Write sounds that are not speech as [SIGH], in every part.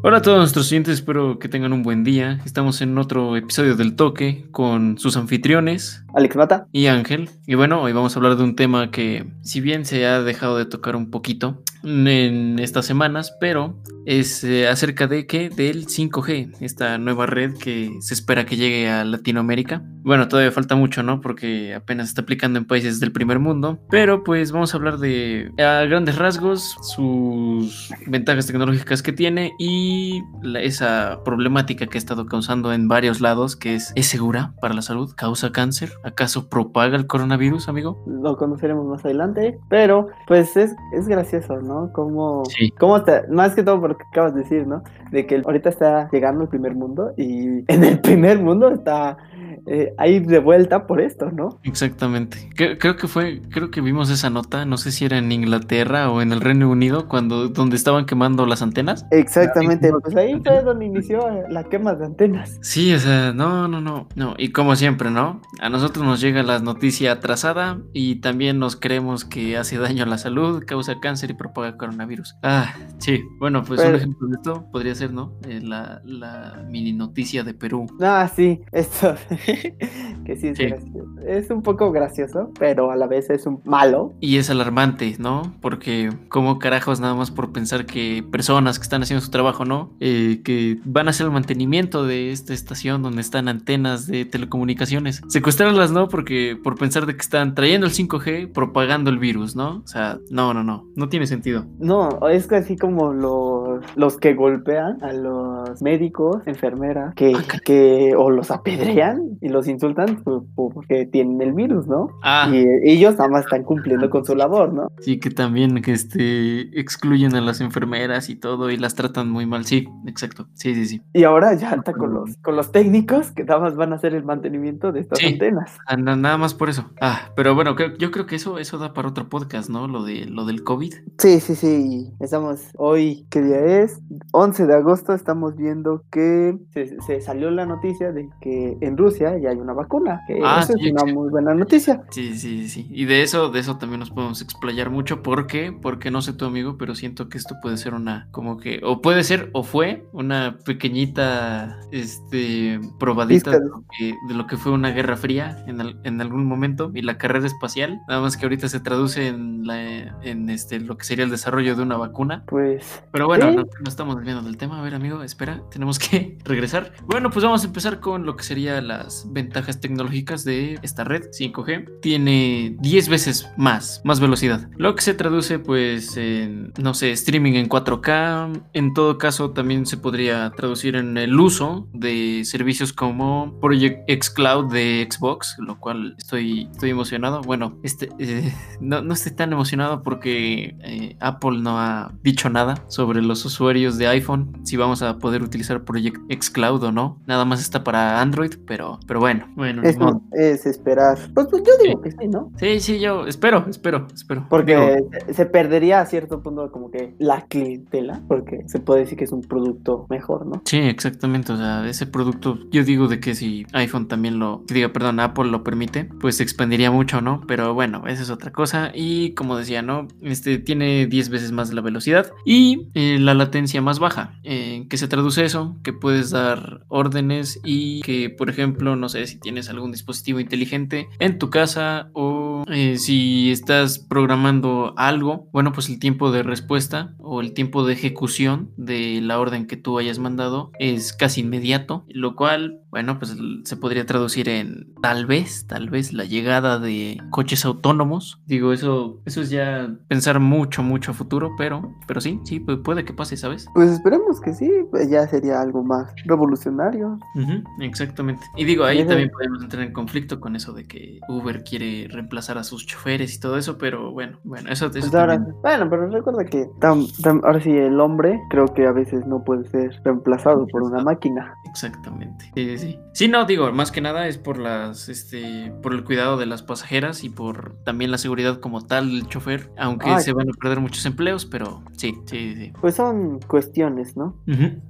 Hola a todos nuestros oyentes, espero que tengan un buen día. Estamos en otro episodio del Toque con sus anfitriones, Alex Mata. y Ángel. Y bueno, hoy vamos a hablar de un tema que, si bien se ha dejado de tocar un poquito en estas semanas, pero es eh, acerca de que del 5G, esta nueva red que se espera que llegue a Latinoamérica. Bueno, todavía falta mucho, ¿no? Porque apenas está aplicando en países del primer mundo, pero pues vamos a hablar de a grandes rasgos sus ventajas tecnológicas que tiene y la- esa problemática que ha estado causando en varios lados, que es ¿es segura para la salud? ¿Causa cáncer? ¿Acaso propaga el coronavirus, amigo? Lo conoceremos más adelante, pero pues es, es gracioso, ¿no? Como, Sí. como está, más que todo por lo que acabas de decir, ¿no? De que ahorita está llegando el primer mundo y en el primer mundo está eh, ahí de vuelta por esto, ¿no? Exactamente. Cre- Creo que fue, creo que vimos esa nota, no sé si era en Inglaterra o en el Reino Unido, cuando donde estaban quemando las antenas. Exactamente, pues ahí fue donde inició la quema de antenas. Sí, o sea, no, no, no, no. Y como siempre, ¿no? A nosotros nos llega la noticia atrasada y también nos creemos que hace daño a la salud, causa cáncer y propaga coronavirus. Ah, sí. Bueno, pues un Pero- ejemplo de esto podría ser, ¿no? Eh, la, la mini noticia de Perú. Ah, sí, esto [LAUGHS] que sí es Sí. gracioso. Es un poco gracioso, pero a la vez es un malo. Y es alarmante, ¿no? Porque como carajos nada más por pensar que personas que están haciendo su trabajo, ¿no? Eh, que van a hacer el mantenimiento de esta estación donde están antenas de telecomunicaciones. Secuestrarlas, ¿no? Porque por pensar de que están trayendo el 5G, propagando el virus, ¿no? O sea, no, no, no. No tiene sentido. No, es así como los, los que golpean a los médicos, enfermeras, que, Ah, que o los apedrean y los insultan por- porque tienen el virus, ¿no? Ah, Y ellos nada más están cumpliendo con su labor, ¿no? sí, que también que este, excluyen a las enfermeras y todo y las tratan muy mal. Sí, exacto. Sí, sí, sí. Y ahora ya está con los, con los técnicos que nada más van a hacer el mantenimiento de estas Sí. antenas. Na- Nada más por eso. Ah, pero bueno, yo creo que eso, eso da para otro podcast, ¿no? Lo de lo del COVID. Sí, sí, sí. Estamos hoy, ¿qué día es? 11 de agosto, estamos viendo que se, se salió la noticia de que en Rusia ya hay una vacuna. Que Ah, eso sí, es una muy buena noticia. Sí, sí, sí. Y de eso, de eso también nos podemos explayar mucho. ¿Por qué? Porque no sé tu amigo, pero siento que esto puede ser una, como que, o puede ser, o fue una pequeñita, este, probadita de lo que, de lo que fue una guerra fría en, en algún momento y la carrera espacial. Nada más que ahorita se traduce en la, en este, lo que sería el desarrollo de una vacuna. Pues Pero bueno, Sí. no, no estamos desviando del tema. A ver, amigo, espera, tenemos que [LAUGHS] regresar. Bueno, pues vamos a empezar con lo que serían las ventajas tecnológicas de esta red 5G. Tiene 10 veces más, más velocidad. Lo que se traduce, pues, en, no sé, streaming en 4K. En todo caso, también se podría traducir en el uso de servicios como Project X Cloud de Xbox, lo cual estoy, estoy emocionado. Bueno, este, eh, no, no estoy tan emocionado porque eh, Apple no ha dicho nada sobre los usuarios de iPhone, si vamos a poder utilizar Project X Cloud o no. Nada más está para Android, pero, pero bueno, bueno, ni es, modo. es esperar. Pues, pues yo digo que sí, ¿no? Sí, sí, yo espero, espero, espero. Porque Digo, se- perdería a cierto punto como que la clientela, porque se puede decir que es un producto mejor, ¿no? Sí, exactamente. O sea, ese producto, yo digo de que si iPhone también lo, que diga, perdón, Apple lo permite, pues se expandiría mucho, ¿no? Pero bueno, esa es otra cosa. Y como decía, ¿no? Este tiene 10 veces más la velocidad y eh, la latencia más baja. ¿En qué se traduce eso? Que puedes dar órdenes y que, por ejemplo, no sé si tienes algún dispositivo inteligente en tu casa o eh, si estás programando algo, bueno, pues el tiempo de respuesta o el tiempo de ejecución de la orden que tú hayas mandado es casi inmediato, lo cual, bueno, pues se podría traducir en tal vez, tal vez la llegada de coches autónomos. Digo, eso, eso es ya pensar mucho, mucho a futuro, pero, pero sí, sí, pu- puede que pase, ¿sabes? Pues esperemos que sí, pues ya sería algo más revolucionario. Exactamente. Y digo, ahí también podemos entrar en conflicto con eso de que Uber quiere reemplazar a sus choferes y todo eso, pero bueno, bueno, eso, eso Pues ahora, también- bueno, pero recuerda que tam- tam- ahora sí el hombre creo que a veces no puede ser reemplazado por una máquina. Exactamente. Sí, sí, sí. Sí, no, digo, más que nada es por las, este, por el cuidado de las pasajeras y por también la seguridad como tal del chofer, aunque Ay. se van a perder muchos empleos, pero sí, sí, sí. Pues son cuestiones, ¿no?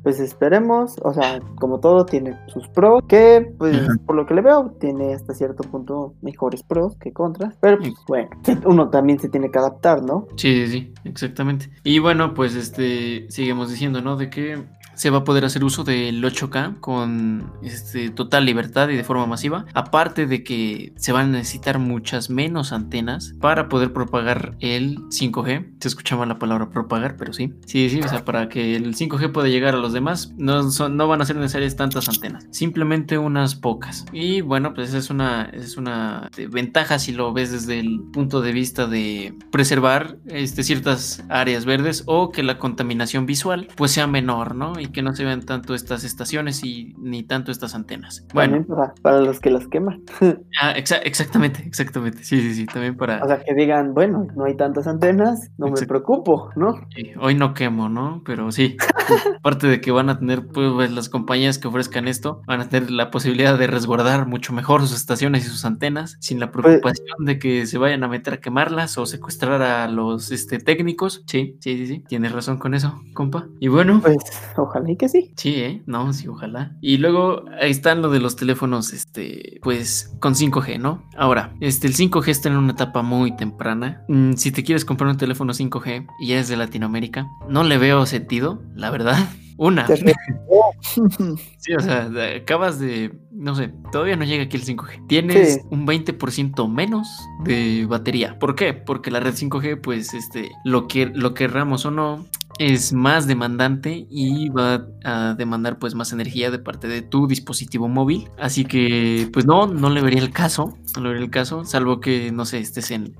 Pues esperemos, o sea, como todo tiene sus pros, que pues por lo que le veo tiene hasta cierto punto mejores pros que contras, pero pues bueno, uno también se tiene que adaptar, ¿no? Sí, sí, sí, exactamente. Y bueno, pues este, seguimos diciendo, ¿no? De que se va a poder hacer uso del 8K con este, total libertad y de forma masiva. Aparte de que se van a necesitar muchas menos antenas para poder propagar el 5G. Se escucha mal la palabra propagar, pero sí. Sí, sí, o sea, para que el 5G pueda llegar a los demás, no, son, no van a ser necesarias tantas antenas, simplemente unas pocas. Y bueno, pues esa es una, es una ventaja si lo ves desde el punto de vista de preservar este, ciertas áreas verdes o que la contaminación visual pues sea menor, ¿no? Y que no se vean tanto estas estaciones y ni tanto estas antenas. Bueno, para, los que las queman. [LAUGHS] ah, exactamente, exactamente. Sí, sí, sí, también para. O sea, que digan, bueno, no hay tantas antenas, no me preocupo, ¿no? hoy no quemo, ¿no? Pero sí, [LAUGHS] aparte de que van a tener, pues, las compañías que ofrezcan esto, van a tener la posibilidad de resguardar mucho mejor sus estaciones y sus antenas, sin la pues preocupación de que se vayan a meter a quemarlas o secuestrar a los este, técnicos. Sí, sí, sí, sí. Tienes razón con eso, compa. Y bueno. Pues ojalá y que sí. Sí, ¿eh? No, sí, ojalá. Y luego ahí están lo de los teléfonos, este, pues con 5G, ¿no? Ahora, este, el 5G está en una etapa muy temprana. Mm, si te quieres comprar un teléfono 5G y es de Latinoamérica, no le veo sentido, la verdad. [LAUGHS] Una. [LAUGHS] sí, o sea, acabas de, no sé, todavía no llega aquí el 5G. Tienes un 20% menos de batería. ¿Por qué? Porque la red 5G, pues, este, lo que lo querramos o no, es más demandante y va a demandar pues más energía de parte de tu dispositivo móvil. Así que pues no, no le vería el caso, no le vería el caso, salvo que no sé, estés en,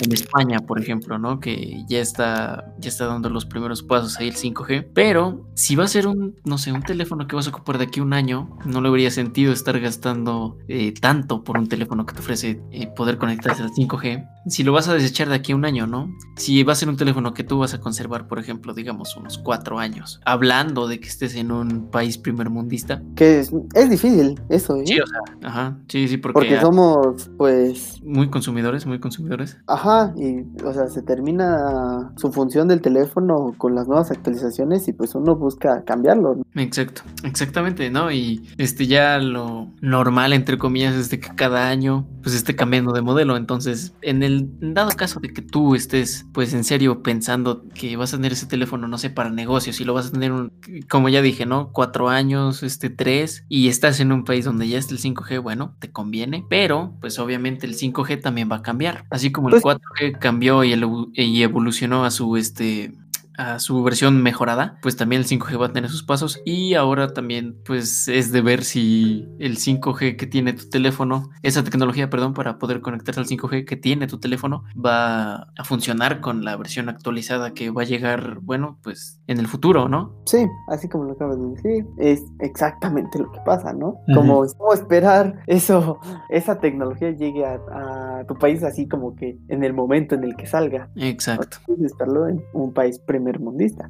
en España, por ejemplo, ¿no? Que ya está, ya está dando los primeros pasos ahí el 5G. Pero si va a ser un, no sé, un teléfono que vas a ocupar de aquí a un año, no le habría sentido estar gastando eh, tanto por un teléfono que te ofrece eh, poder conectarse al 5G. Si lo vas a desechar de aquí a un año, ¿no? Si va a ser un teléfono que tú vas a conservar, por ejemplo, digamos, unos cuatro años, hablando de que estés en un país primer mundista. Que es, difícil eso, ¿eh? Sí, o sea, ajá, sí, sí, porque... Porque somos, pues... Muy consumidores, muy consumidores. Ajá, y, o sea, se termina su función del teléfono con las nuevas actualizaciones y pues uno busca cambiarlo. Exacto, exactamente, ¿no? Y este ya lo normal, entre comillas, es de que cada año pues esté cambiando de modelo. Entonces, en el dado caso de que tú estés, pues en serio pensando que vas a tener ese teléfono no sé, para negocios y lo vas a tener, un, como ya dije, ¿no? Cuatro años, este, tres, y estás en un país donde ya está el 5G, bueno, te conviene, pero pues obviamente el 5G también va a cambiar, así como el 4G pues cambió y, y evolucionó a su, este, a su versión mejorada, pues también el 5G va a tener sus pasos y ahora también pues es de ver si el 5G que tiene tu teléfono, esa tecnología, perdón, para poder conectarse al 5G que tiene tu teléfono va a funcionar con la versión actualizada que va a llegar, bueno, pues en el futuro, ¿no? Sí, así como lo acabas de decir, es exactamente lo que pasa, ¿no? Como, esperar eso, esa tecnología llegue a, tu país así como que en el momento en el que salga. Exacto. esperarlo en un país primero mundista.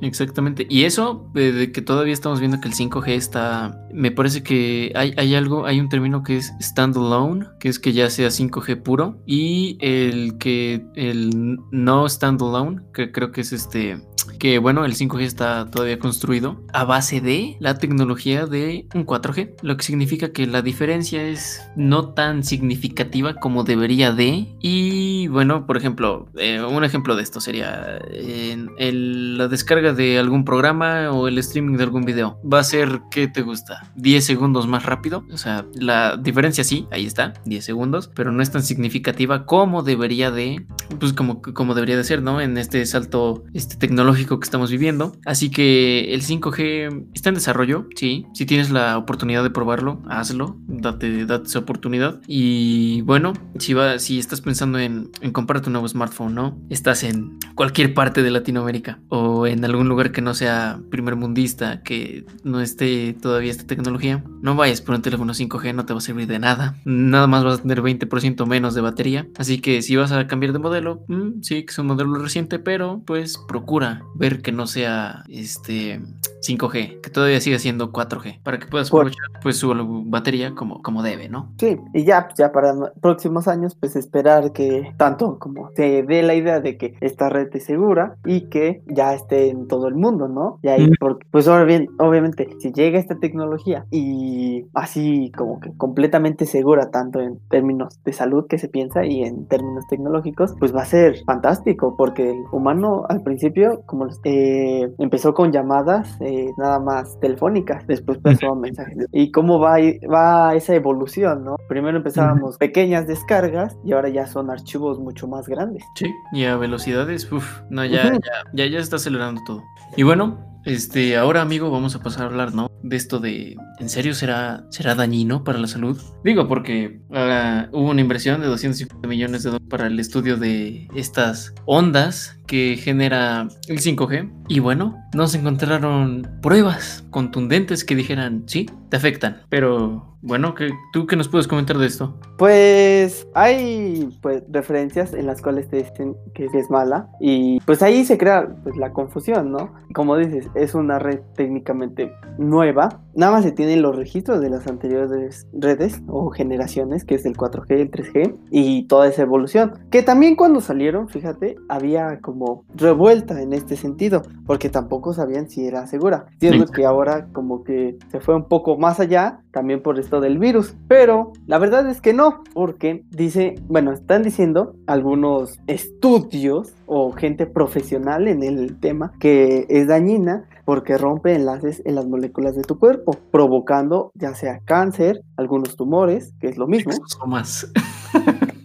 exactamente. Y eso, eh, de que todavía estamos viendo que el 5G está. Me parece que hay, hay algo, hay un término que es standalone, que es que ya sea 5G puro. Y el que el no standalone, que creo que es este que bueno, el 5G está todavía construido a base de la tecnología de un 4G, lo que significa que la diferencia es no tan significativa como debería de. Y bueno, por ejemplo, eh, un ejemplo de esto sería en la descarga de algún programa o el streaming de algún video. Va a ser, ¿qué te gusta? 10 segundos más rápido. O sea, la diferencia sí, ahí está, 10 segundos, pero no es tan significativa como debería de, pues como, como debería de ser, ¿no? En este salto este, tecnológico que estamos viviendo. Así que el 5G está en desarrollo, sí. Si tienes la oportunidad de probarlo, hazlo, date, date esa oportunidad. Y bueno, si, va, si estás pensando en, en comprar tu nuevo smartphone, ¿no? Estás en cualquier parte de Latinoamérica o en algún lugar que no sea primer mundista, que no esté todavía esta tecnología, no vayas por un teléfono 5G, no te va a servir de nada. Nada más vas a tener 20% menos de batería. Así que si vas a cambiar de modelo, mm, sí, que es un modelo reciente, pero pues procura ver que no sea este 5G, que todavía siga siendo 4G, para que puedas aprovechar pues su batería como, como debe, ¿no? Sí, y ya, ya para próximos años, pues esperar que tanto como se dé la idea de que esta red es segura y que ya esté en todo el mundo, ¿no? Y ahí, porque, pues ahora bien, obviamente, si llega esta tecnología y así como que completamente segura, tanto en términos de salud que se piensa y en términos tecnológicos, pues va a ser fantástico, porque el humano al principio, como eh, empezó con llamadas eh, nada más telefónicas, después pasó a mensajes. Y cómo va, va esa evolución, ¿no? Primero empezábamos pequeñas descargas y ahora ya son archivos mucho más grandes. Sí, y a velocidades, uff, no, ya, ya, ya, ya está acelerando todo. Y bueno, este, ahora amigo, vamos a pasar a hablar, ¿no? De esto de, ¿en serio será, será dañino para la salud? Digo, porque uh, hubo una inversión de 250 millones de dólares para el estudio de estas ondas que genera el 5G. Y bueno, no se encontraron pruebas contundentes que dijeran, sí, te afectan. Pero bueno, ¿qué, ¿tú qué nos puedes comentar de esto? Pues hay pues, referencias en las cuales te dicen que es mala y pues ahí se crea pues, la confusión, ¿no? Como dices, es una red técnicamente nueva. Nada más se tienen los registros de las anteriores redes o generaciones, que es el 4G, el 3G y toda esa evolución. Que también cuando salieron, fíjate, había como revuelta en este sentido, porque tampoco sabían si era segura. Siendo que ahora como que se fue un poco más allá, también por esto del virus. Pero la verdad es que no, porque dice, bueno, están diciendo algunos estudios o gente profesional en el tema que es dañina porque rompe enlaces en las moléculas de tu cuerpo, provocando ya sea cáncer, algunos tumores, que es lo mismo. más.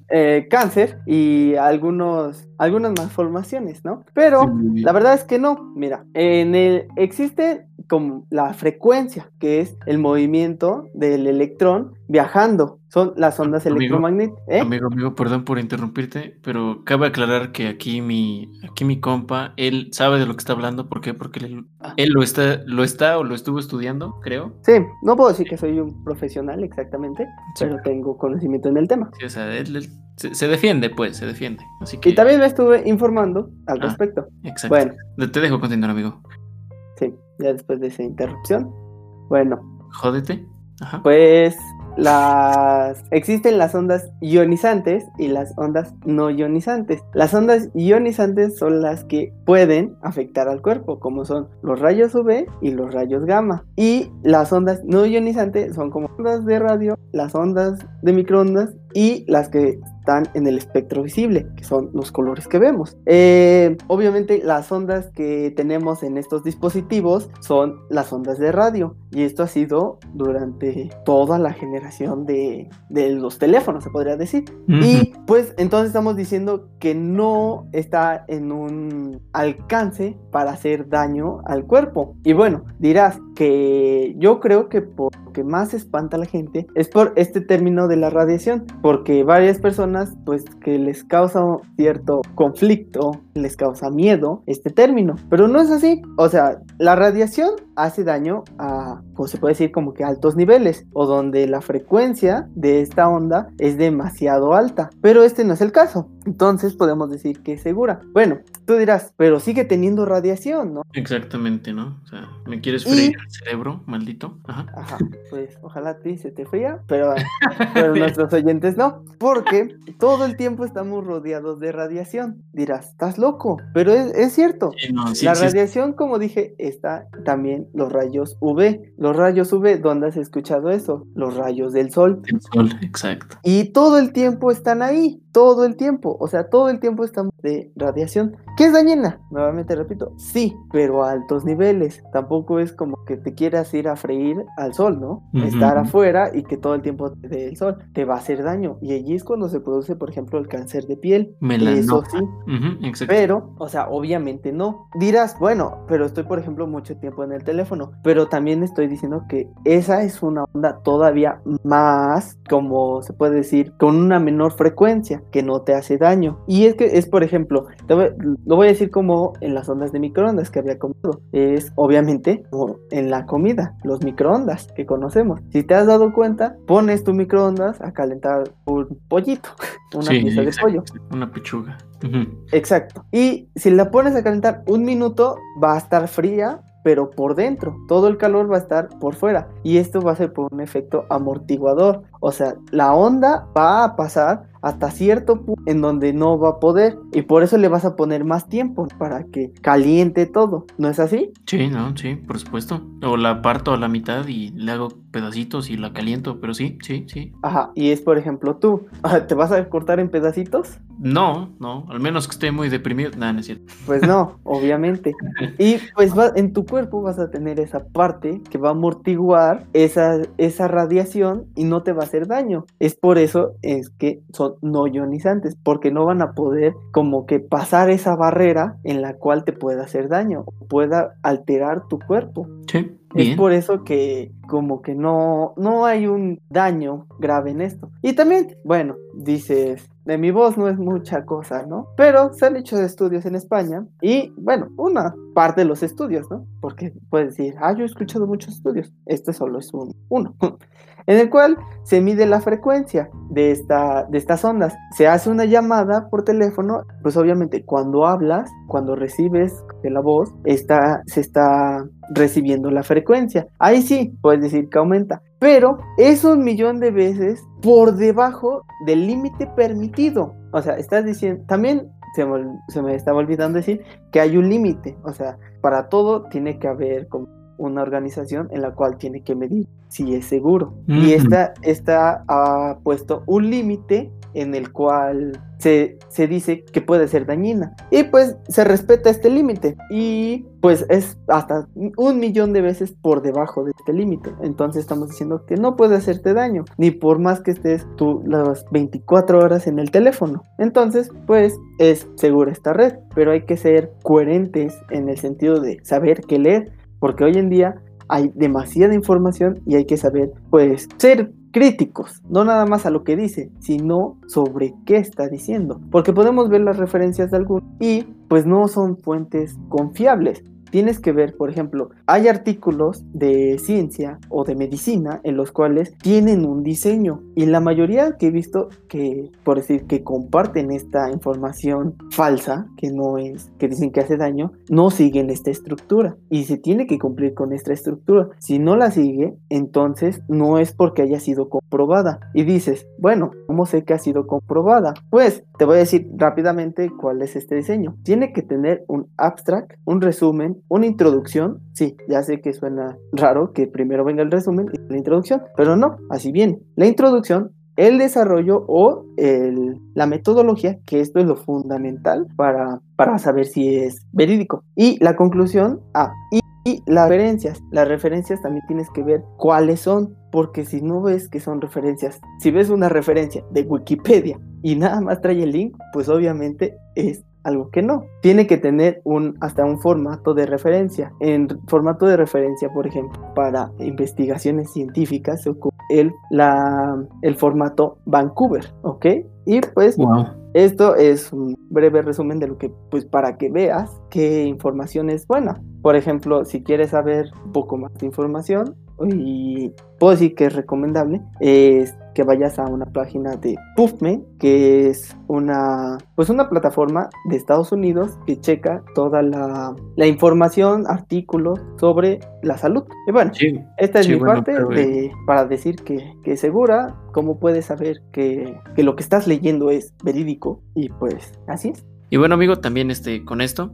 Eh, cáncer y algunos, algunas malformaciones, ¿no? Pero la verdad es que no. Mira, en el existe como la frecuencia, que es el movimiento del electrón viajando. Son las ondas electromagnéticas. ¿eh? Amigo, amigo, perdón por interrumpirte, pero cabe aclarar que aquí mi, aquí mi compa, él sabe de lo que está hablando. ¿Por qué? Porque él, ah. él lo está, lo está o lo estuvo estudiando, creo. Sí, no puedo decir que soy un profesional exactamente, pero tengo conocimiento en el tema. Sí, o sea, él, se, defiende, pues, se defiende. Así que... Y también me estuve informando al ah, respecto. Exacto. Bueno. Te dejo continuar, amigo. Ya después de esa interrupción. Bueno. Jódete. Ajá. Pues las existen las ondas ionizantes y las ondas no ionizantes. Las ondas ionizantes son las que pueden afectar al cuerpo, como son los rayos UV y los rayos gamma. Y las ondas no ionizantes son como ondas de radio, las ondas de microondas y las que están en el espectro visible, que son los colores que vemos. Eh, obviamente las ondas que tenemos en estos dispositivos son las ondas de radio y esto ha sido durante toda la generación de, los teléfonos, se podría decir. Y pues entonces estamos diciendo que no está en un alcance para hacer daño al cuerpo. Y bueno, dirás que yo creo que por que más espanta a la gente es por este término de la radiación, porque varias personas pues que les causa cierto conflicto, les causa miedo este término, pero no es así, o sea, la radiación hace daño a, pues se puede decir como que altos niveles, o donde la frecuencia de esta onda es demasiado alta, pero este no es el caso, entonces podemos decir que es segura. Bueno, tú dirás, pero sigue teniendo radiación, ¿no? Exactamente, ¿no? O sea, me quieres freír el cerebro, maldito. Ajá. Ajá, pues ojalá a ti se te fría, pero, [LAUGHS] pero nuestros oyentes no, porque todo el tiempo estamos rodeados de radiación. Dirás, estás loco, pero es, cierto. la radiación, como dije, está también los rayos UV. Los rayos UV, ¿dónde has escuchado eso? Los rayos del sol. El sol, exacto. Y todo el tiempo están ahí, todo el tiempo. O sea, todo el tiempo estamos de radiación. ¿Qué es dañina? Nuevamente repito, sí, pero a altos niveles. Tampoco es como que te quieras ir a freír al sol, ¿no? Estar afuera y que todo el tiempo te dé el sol te va a hacer daño. Y allí es cuando se produce, por ejemplo, el cáncer de piel. Eso sí. pero, o sea, obviamente no. Dirás, bueno, pero estoy, por ejemplo, mucho tiempo en el teléfono. Pero también estoy diciendo que esa es una onda todavía más, como se puede decir, con una menor frecuencia que no te hace daño. Y es que es, por ejemplo, lo voy a decir como en las ondas de microondas que había comido. Es obviamente como en la comida, los microondas que conocemos. Si te has dado cuenta, pones tu microondas a calentar un pollito, [LAUGHS] una pieza de pollo. Una pechuga. Exacto. Y si la pones a calentar un minuto, va a estar fría pero por dentro. Todo el calor va a estar por fuera. Y esto va a ser por un efecto amortiguador. O sea, la onda va a pasar hasta cierto punto en donde no va a poder y por eso le vas a poner más tiempo para que caliente todo, ¿no es así? Sí, no, sí, por supuesto. O la parto a la mitad y le hago pedacitos y la caliento, pero sí, sí, sí. Ajá, y es por ejemplo tú, [LAUGHS] ¿te vas a cortar en pedacitos? No, no, al menos que esté muy deprimido. Nada, no es cierto. Pues no, [LAUGHS] obviamente. Y pues va, en tu cuerpo vas a tener esa parte que va a amortiguar esa, esa radiación y no te va a hacer daño. Es por eso es que son no ionizantes, porque no van a poder como que pasar esa barrera en la cual te pueda hacer daño, pueda alterar tu cuerpo. Sí. Es por eso que como que no, no hay un daño grave en esto. Y también, bueno, dices, de mi voz no es mucha cosa, ¿no? Pero se han hecho estudios en España y, bueno, una parte de los estudios, ¿no? Porque puedes decir, ah, yo he escuchado muchos estudios. Este solo es un, uno. [LAUGHS] en el cual se mide la frecuencia de, esta, de estas ondas. Se hace una llamada por teléfono, pues obviamente cuando hablas, cuando recibes la voz, está, se está recibiendo la frecuencia. Ahí sí, puedes decir que aumenta, pero es un millón de veces por debajo del límite permitido. O sea, estás diciendo, también se me, se me estaba olvidando decir que hay un límite. O sea, para todo tiene que haber una organización en la cual tiene que medir si es seguro. Y esta, esta ha puesto un límite en el cual se, se, dice que puede ser dañina. Y pues se respeta este límite. Y pues es hasta un millón de veces por debajo de este límite. Entonces estamos diciendo que no puede hacerte daño. Ni por más que estés tú las 24 horas en el teléfono. Entonces pues es segura esta red. Pero hay que ser coherentes en el sentido de saber qué leer porque hoy en día hay demasiada información y hay que saber, pues, ser críticos, no nada más a lo que dice, sino sobre qué está diciendo, porque podemos ver las referencias de algunos y pues no son fuentes confiables tienes que ver, por ejemplo, hay artículos de ciencia o de medicina en los cuales tienen un diseño y la mayoría que he visto que, por decir, que comparten esta información falsa, que no es, que dicen que hace daño, no siguen esta estructura y se tiene que cumplir con esta estructura. Si no la sigue, entonces no es porque haya sido comprobada. Y dices, bueno, ¿cómo sé que ha sido comprobada? Pues te voy a decir rápidamente cuál es este diseño. Tiene que tener un abstract, un resumen, una introducción. Sí, ya sé que suena raro que primero venga el resumen y la introducción, pero no, así bien. La introducción el desarrollo o el, la metodología, que esto es lo fundamental para, para saber si es verídico. Y la conclusión, ah, y, y, las referencias. Las referencias también tienes que ver cuáles son, porque si no ves que son referencias, si ves una referencia de Wikipedia y nada más trae el link, pues obviamente es algo que no. Tiene que tener un, hasta un formato de referencia. En formato de referencia, por ejemplo, para investigaciones científicas se ocupa el, la, el formato Vancouver, ¿ok? Y pues esto es un breve resumen de lo que, pues para que veas qué información es buena. Por ejemplo, si quieres saber un poco más de información, y puedo decir que es recomendable, es que vayas a una página de PubMed, que es una, pues una plataforma de Estados Unidos que checa toda la, la información, artículos sobre la salud. Y bueno, esta es mi parte de, para decir que, que es segura, cómo puedes saber que, que lo que estás leyendo es verídico y pues así es. Y bueno amigo, también este, con esto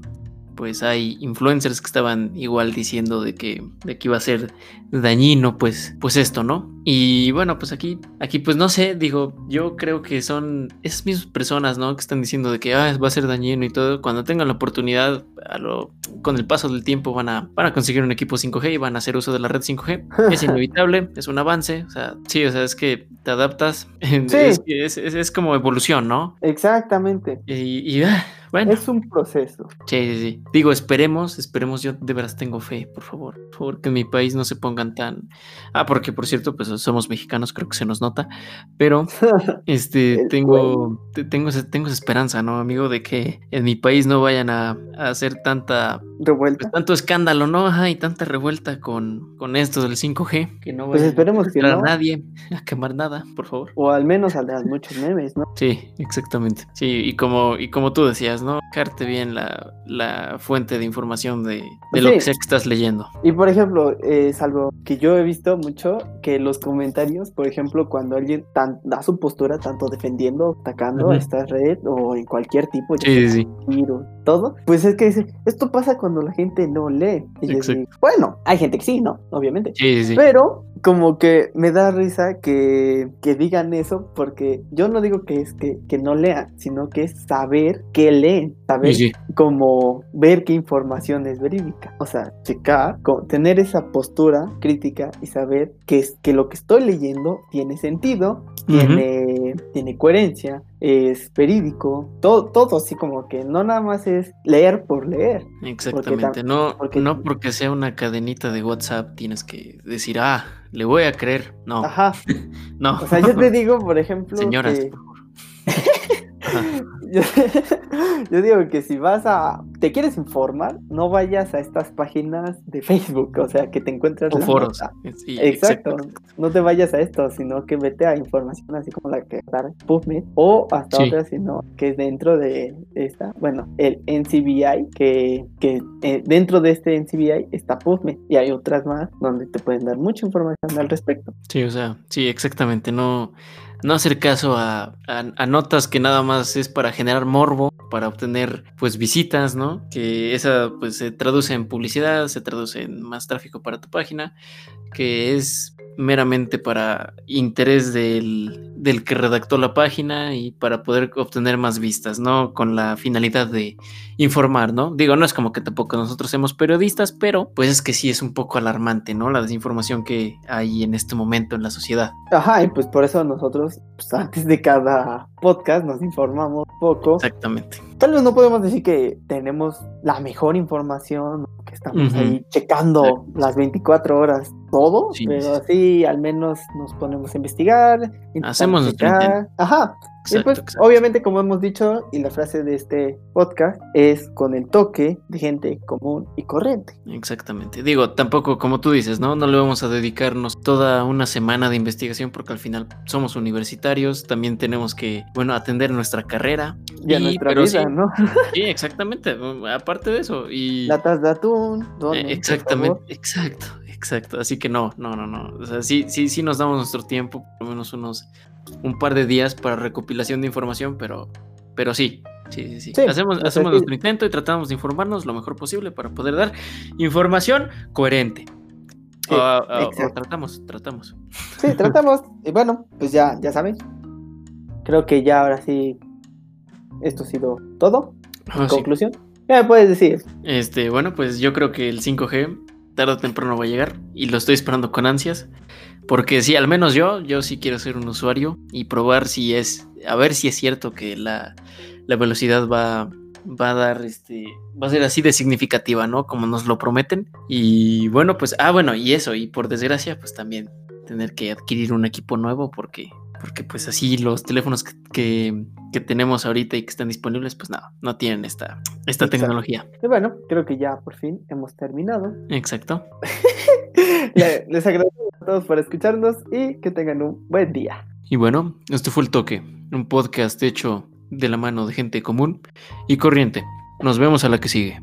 pues hay influencers que estaban igual diciendo de que, de que iba a ser dañino, pues, pues esto, ¿no? Y bueno, pues aquí, aquí, pues no sé, digo, yo creo que son esas mismas personas, ¿no? Que están diciendo de que ah, va a ser dañino y todo. Cuando tengan la oportunidad, a lo, con el paso del tiempo van a, van a conseguir un equipo 5G y van a hacer uso de la red 5G. Es [LAUGHS] inevitable, es un avance, o sea, sí, o sea, es que te adaptas, [LAUGHS] es, es, como evolución, ¿no? Exactamente. Y, y ah, bueno. Es un proceso. Sí, sí, sí. Digo, esperemos, esperemos, yo de veras tengo fe, por favor, por favor, que en mi país no se pongan tan... Ah, porque por cierto, pues somos mexicanos, creo que se nos nota, pero [LAUGHS] este, tengo, tengo, tengo esa esperanza, ¿no, amigo? De que en mi país no vayan a, hacer tanta revuelta. Pues tanto escándalo, ¿no? Ajá, y tanta revuelta con, con esto del 5G, que no Pues esperemos a que no. nadie a quemar nada, por favor. O al menos saldrán muchos memes, ¿no? Sí, exactamente. Sí, y como, y como tú decías, ¿no? Dejarte bien la, la fuente de información de, de lo Sí. que sea que estás leyendo. Y por ejemplo, es algo que yo he visto mucho, que los comentarios, por ejemplo, cuando alguien tan- da su postura, tanto defendiendo, atacando a esta red o en cualquier tipo, ya Sí, sí, giro, todo, pues es que dice, esto pasa cuando la gente no lee. Y yo digo, bueno, hay gente que sí, ¿no? Obviamente. Sí, sí, sí. Pero como que me da risa que, que digan eso porque yo no digo que es que, que no lean, sino que es saber qué leen, saber Sí, sí. como ver qué información es verídica. O sea, checar, co- tener esa postura crítica y saber que, es, que lo que estoy leyendo tiene sentido, tiene, tiene coherencia, es verídico, todo, todo así como que no nada más es leer por leer. Exactamente. tam- no, porque- no porque sea una cadenita de WhatsApp tienes que decir, ah, le voy a creer. No, Ajá. [LAUGHS] no. O sea, yo te digo, por [LAUGHS] ejemplo, Señoras, que- por favor. [LAUGHS] Yo, [LAUGHS] yo digo que si vas a, te quieres informar, no vayas a estas páginas de Facebook, o sea, que te encuentras O foros. Sí, Exacto, no te vayas a esto, sino que vete a información así como la que da PubMed o hasta Sí. otra, sino que es dentro de esta, bueno, el NCBI, que, que eh, dentro de este NCBI está PubMed y hay otras más donde te pueden dar mucha información al respecto. Sí, o sea, sí, exactamente. No, no hacer caso a, a- notas que nada más es para generar morbo, para obtener pues visitas, ¿no? Que esa pues se traduce en publicidad, se traduce en más tráfico para tu página, que es meramente para interés del, del que redactó la página y para poder obtener más vistas, ¿no? Con la finalidad de informar, ¿no? Digo, no es como que tampoco nosotros somos periodistas, pero pues es que sí es un poco alarmante, ¿no? La desinformación que hay en este momento en la sociedad. Ajá, y pues por eso nosotros, pues, antes de cada podcast, nos informamos poco. Exactamente. Tal vez no podemos decir que tenemos la mejor información, que estamos ahí checando las 24 horas todo, Sí, pero sí. así al menos nos ponemos a investigar. Hacemos intento. Ajá. y Exacto, pues, exacto. obviamente, como hemos dicho, y la frase de este podcast es con el toque de gente común y corriente. Exactamente. Digo, tampoco, como tú dices, ¿no? No le vamos a dedicarnos toda una semana de investigación porque al final somos universitarios, también tenemos que, bueno, atender nuestra carrera. Y a Y- nuestra vida, sí. ¿no? [LAUGHS] Sí, exactamente. Aparte de eso. Y... Latas de atún, exactamente, exacto, exacto. Así que no, no, no, no. O sea, sí, sí, sí nos damos nuestro tiempo, por lo menos unos un par de días para recopilación de información, pero, pero sí, sí, sí, sí. Sí, hacemos hacemos sí. nuestro intento y tratamos de informarnos lo mejor posible para poder dar información coherente. Sí, O- o- o tratamos, tratamos. Sí, [LAUGHS] tratamos. Y bueno, pues ya, ya saben. Creo que ya ahora sí. Esto ha sido todo. Ah, sí. Conclusión. ¿Qué me puedes decir? Este, bueno, pues yo creo que el 5G tarde o temprano va a llegar y lo estoy esperando con ansias. Porque sí, al menos yo, yo sí quiero ser un usuario y probar si es, a ver si es cierto que la, la velocidad va, va a dar, este, va a ser así de significativa, ¿no? Como nos lo prometen. Y bueno, pues, ah, bueno, y eso, y por desgracia, pues también tener que adquirir un equipo nuevo porque, porque pues así los teléfonos que, que, que tenemos ahorita y que están disponibles, pues no, no tienen esta, esta Exacto. tecnología. Y bueno, creo que ya por fin hemos terminado. [LAUGHS] Exacto. [LAUGHS] Les agradezco a todos por escucharnos y que tengan un buen día. Y bueno, este fue el toque, un podcast hecho de la mano de gente común y corriente. Nos vemos a la que sigue.